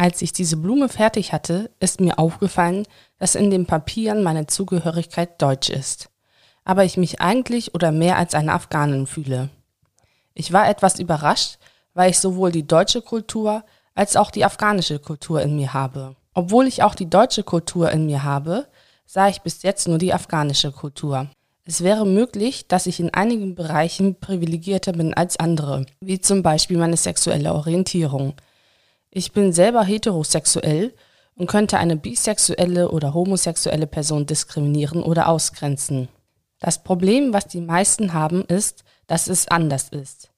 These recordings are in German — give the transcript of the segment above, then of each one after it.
Als ich diese Blume fertig hatte, ist mir aufgefallen, dass in den Papieren meine Zugehörigkeit deutsch ist. Aber ich mich eigentlich oder mehr als eine Afghanin fühle. Ich war etwas überrascht, weil ich sowohl die deutsche Kultur als auch die afghanische Kultur in mir habe. Obwohl ich auch die deutsche Kultur in mir habe, sah ich bis jetzt nur die afghanische Kultur. Es wäre möglich, dass ich in einigen Bereichen privilegierter bin als andere, wie zum Beispiel meine sexuelle Orientierung. Ich bin selber heterosexuell und könnte eine bisexuelle oder homosexuelle Person diskriminieren oder ausgrenzen. Das Problem, was die meisten haben, ist, dass es anders ist.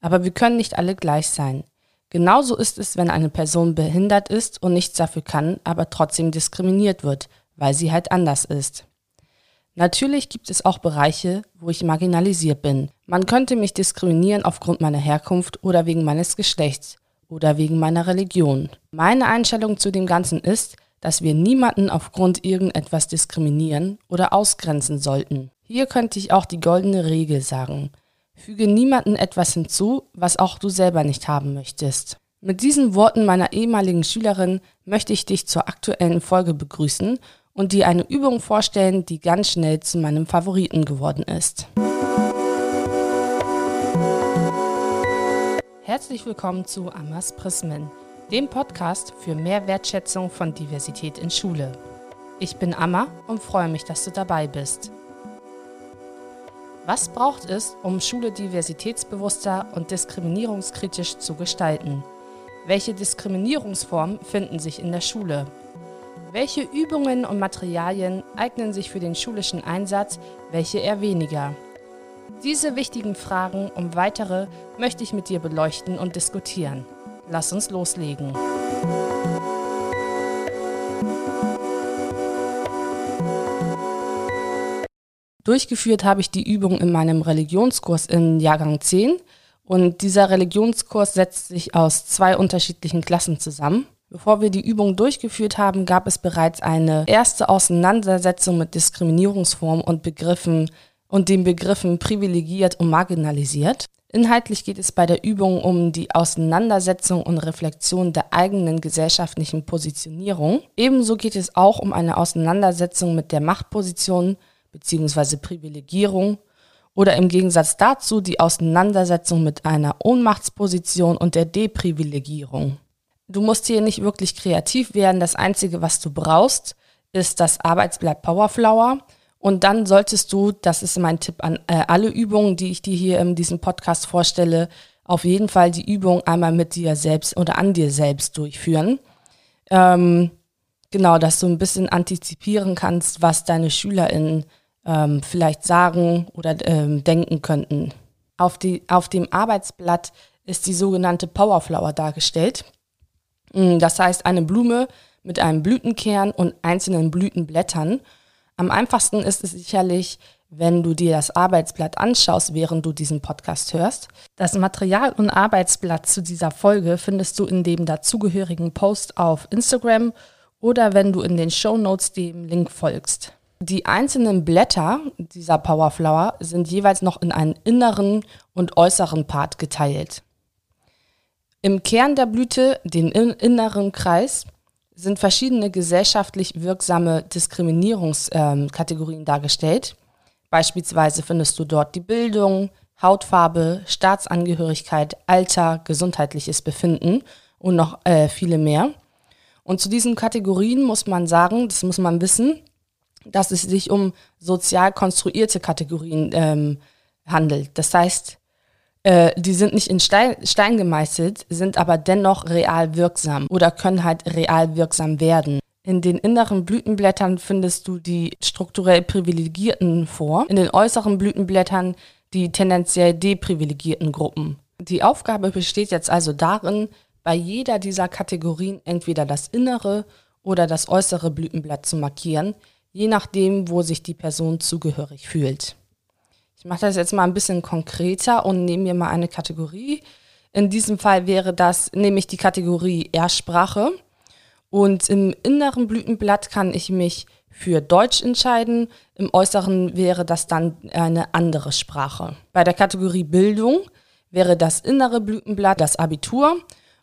Aber wir können nicht alle gleich sein. Genauso ist es, wenn eine Person behindert ist und nichts dafür kann, aber trotzdem diskriminiert wird, weil sie halt anders ist. Natürlich gibt es auch Bereiche, wo ich marginalisiert bin. Man könnte mich diskriminieren aufgrund meiner Herkunft oder wegen meines Geschlechts oder wegen meiner Religion. Meine Einstellung zu dem Ganzen ist, dass wir niemanden aufgrund irgendetwas diskriminieren oder ausgrenzen sollten. Hier könnte ich auch die goldene Regel sagen. Füge niemanden etwas hinzu, was auch du selber nicht haben möchtest. Mit diesen Worten meiner ehemaligen Schülerin möchte ich dich zur aktuellen Folge begrüßen und dir eine Übung vorstellen, die ganz schnell zu meinem Favoriten geworden ist. Herzlich willkommen zu Amas Prismen, dem Podcast für mehr Wertschätzung von Diversität in Schule. Ich bin Amma und freue mich, dass du dabei bist. Was braucht es, um Schule diversitätsbewusster und diskriminierungskritisch zu gestalten? Welche Diskriminierungsformen finden sich in der Schule? Welche Übungen und Materialien eignen sich für den schulischen Einsatz, welche eher weniger? Diese wichtigen Fragen und weitere möchte ich mit dir beleuchten und diskutieren. Lass uns loslegen. Durchgeführt habe ich die Übung in meinem Religionskurs im Jahrgang 10 und dieser Religionskurs setzt sich aus zwei unterschiedlichen Klassen zusammen. Bevor wir die Übung durchgeführt haben, gab es bereits eine erste Auseinandersetzung mit Diskriminierungsformen und Begriffen und den Begriffen privilegiert und marginalisiert. Inhaltlich geht es bei der Übung um die Auseinandersetzung und Reflexion der eigenen gesellschaftlichen Positionierung. Ebenso geht es auch um eine Auseinandersetzung mit der Machtposition bzw. Privilegierung oder im Gegensatz dazu die Auseinandersetzung mit einer Ohnmachtsposition und der Deprivilegierung. Du musst hier nicht wirklich kreativ werden. Das Einzige, was du brauchst, ist das Arbeitsblatt Powerflower und dann solltest du, das ist mein Tipp an äh, alle Übungen, die ich dir hier in diesem Podcast vorstelle, auf jeden Fall die Übung einmal mit dir selbst oder an dir selbst durchführen. Ähm, genau, dass du ein bisschen antizipieren kannst, was deine SchülerInnen ähm, vielleicht sagen oder ähm, denken könnten. Auf, die, auf dem Arbeitsblatt ist die sogenannte Powerflower dargestellt. Mm, das heißt eine Blume mit einem Blütenkern und einzelnen Blütenblättern. Am einfachsten ist es sicherlich, wenn du dir das Arbeitsblatt anschaust, während du diesen Podcast hörst. Das Material und Arbeitsblatt zu dieser Folge findest du in dem dazugehörigen Post auf Instagram oder wenn du in den Show Notes dem Link folgst. Die einzelnen Blätter dieser Powerflower sind jeweils noch in einen inneren und äußeren Part geteilt. Im Kern der Blüte, den inneren Kreis, sind verschiedene gesellschaftlich wirksame Diskriminierungskategorien ähm, dargestellt. Beispielsweise findest du dort die Bildung, Hautfarbe, Staatsangehörigkeit, Alter, gesundheitliches Befinden und noch äh, viele mehr. Und zu diesen Kategorien muss man sagen, das muss man wissen, dass es sich um sozial konstruierte Kategorien ähm, handelt. Das heißt, äh, die sind nicht in Stein, Stein gemeißelt, sind aber dennoch real wirksam oder können halt real wirksam werden. In den inneren Blütenblättern findest du die strukturell Privilegierten vor, in den äußeren Blütenblättern die tendenziell deprivilegierten Gruppen. Die Aufgabe besteht jetzt also darin, bei jeder dieser Kategorien entweder das innere oder das äußere Blütenblatt zu markieren, je nachdem, wo sich die Person zugehörig fühlt. Ich mache das jetzt mal ein bisschen konkreter und nehme mir mal eine Kategorie. In diesem Fall wäre das, nehme ich die Kategorie Ersprache. Und im inneren Blütenblatt kann ich mich für Deutsch entscheiden. Im äußeren wäre das dann eine andere Sprache. Bei der Kategorie Bildung wäre das innere Blütenblatt das Abitur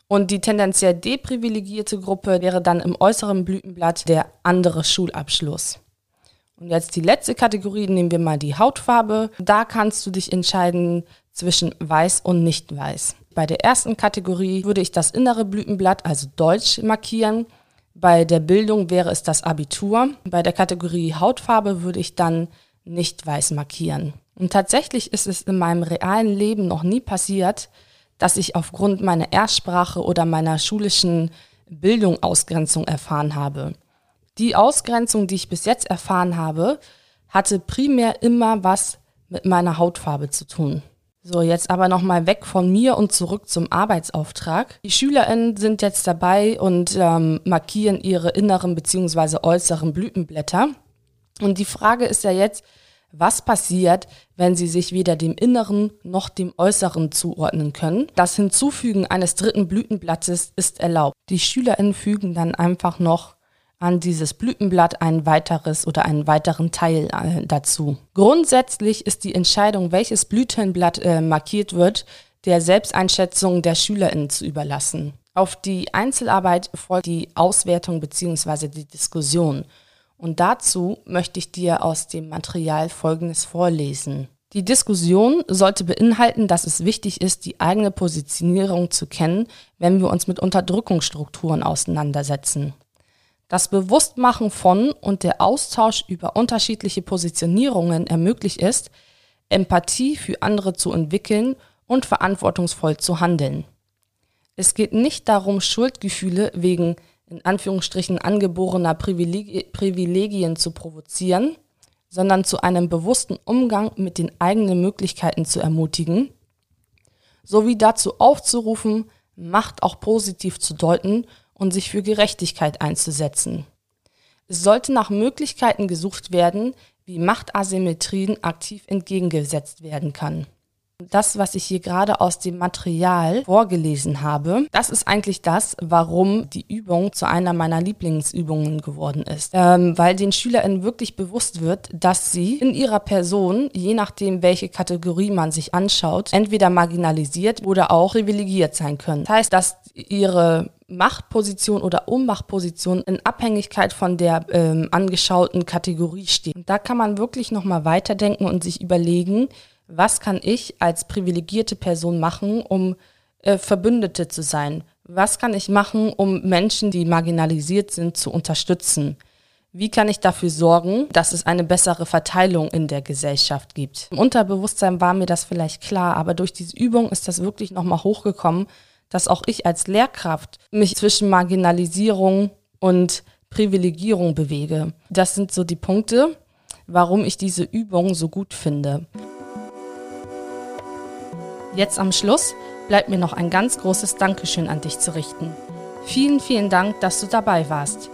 Und die tendenziell deprivilegierte Gruppe wäre dann im äußeren Blütenblatt der andere Schulabschluss. Und jetzt die letzte Kategorie, nehmen wir mal die Hautfarbe. Da kannst du dich entscheiden zwischen weiß und nicht weiß. Bei der ersten Kategorie würde ich das innere Blütenblatt, also Deutsch, markieren. Bei der Bildung wäre es das Abitur. Bei der Kategorie Hautfarbe würde ich dann nicht weiß markieren. Und tatsächlich ist es in meinem realen Leben noch nie passiert, dass ich aufgrund meiner Erstsprache oder meiner schulischen Bildung Ausgrenzung erfahren habe. Die Ausgrenzung, die ich bis jetzt erfahren habe, hatte primär immer was mit meiner Hautfarbe zu tun. So, jetzt aber nochmal weg von mir und zurück zum Arbeitsauftrag. Die SchülerInnen sind jetzt dabei und ähm, markieren ihre inneren bzw. äußeren Blütenblätter. Und die Frage ist ja jetzt, was passiert, wenn sie sich weder dem Inneren noch dem Äußeren zuordnen können. Das Hinzufügen eines dritten Blütenblattes ist erlaubt. Die SchülerInnen fügen dann einfach noch an dieses Blütenblatt ein weiteres oder einen weiteren Teil äh, dazu. Grundsätzlich ist die Entscheidung, welches Blütenblatt äh, markiert wird, der Selbsteinschätzung der SchülerInnen zu überlassen. Auf die Einzelarbeit folgt die Auswertung bzw. die Diskussion. Und dazu möchte ich dir aus dem Material Folgendes vorlesen. Die Diskussion sollte beinhalten, dass es wichtig ist, die eigene Positionierung zu kennen, wenn wir uns mit Unterdrückungsstrukturen auseinandersetzen. Das Bewusstmachen von und der Austausch über unterschiedliche Positionierungen ermöglicht ist, Empathie für andere zu entwickeln und verantwortungsvoll zu handeln. Es geht nicht darum, Schuldgefühle wegen in Anführungsstrichen angeborener Privilegi Privilegien zu provozieren, sondern zu einem bewussten Umgang mit den eigenen Möglichkeiten zu ermutigen, sowie dazu aufzurufen, Macht auch positiv zu deuten und sich für Gerechtigkeit einzusetzen. Es sollte nach Möglichkeiten gesucht werden, wie Machtasymmetrien aktiv entgegengesetzt werden kann das, was ich hier gerade aus dem Material vorgelesen habe, das ist eigentlich das, warum die Übung zu einer meiner Lieblingsübungen geworden ist. Ähm, weil den SchülerInnen wirklich bewusst wird, dass sie in ihrer Person, je nachdem, welche Kategorie man sich anschaut, entweder marginalisiert oder auch privilegiert sein können. Das heißt, dass ihre Machtposition oder Ummachtposition in Abhängigkeit von der ähm, angeschauten Kategorie steht. Und da kann man wirklich nochmal weiterdenken und sich überlegen, was kann ich als privilegierte Person machen, um äh, Verbündete zu sein? Was kann ich machen, um Menschen, die marginalisiert sind, zu unterstützen? Wie kann ich dafür sorgen, dass es eine bessere Verteilung in der Gesellschaft gibt? Im Unterbewusstsein war mir das vielleicht klar, aber durch diese Übung ist das wirklich nochmal hochgekommen, dass auch ich als Lehrkraft mich zwischen Marginalisierung und Privilegierung bewege. Das sind so die Punkte, warum ich diese Übung so gut finde. Jetzt am Schluss bleibt mir noch ein ganz großes Dankeschön an dich zu richten. Vielen, vielen Dank, dass du dabei warst.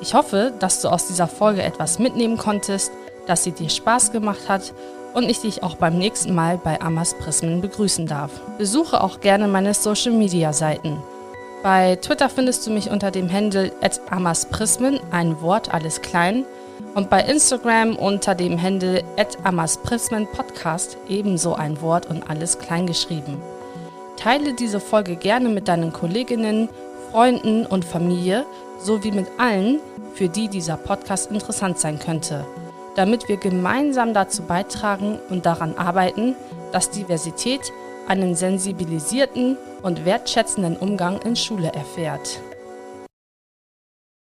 Ich hoffe, dass du aus dieser Folge etwas mitnehmen konntest, dass sie dir Spaß gemacht hat und ich dich auch beim nächsten Mal bei Amas Prismen begrüßen darf. Besuche auch gerne meine Social Media Seiten. Bei Twitter findest du mich unter dem Handle @amasprismen, ein Wort alles klein und bei Instagram unter dem Handle @amasprismenpodcast ebenso ein Wort und alles klein geschrieben. Teile diese Folge gerne mit deinen Kolleginnen, Freunden und Familie sowie mit allen, für die dieser Podcast interessant sein könnte, damit wir gemeinsam dazu beitragen und daran arbeiten, dass Diversität einen sensibilisierten und wertschätzenden Umgang in Schule erfährt.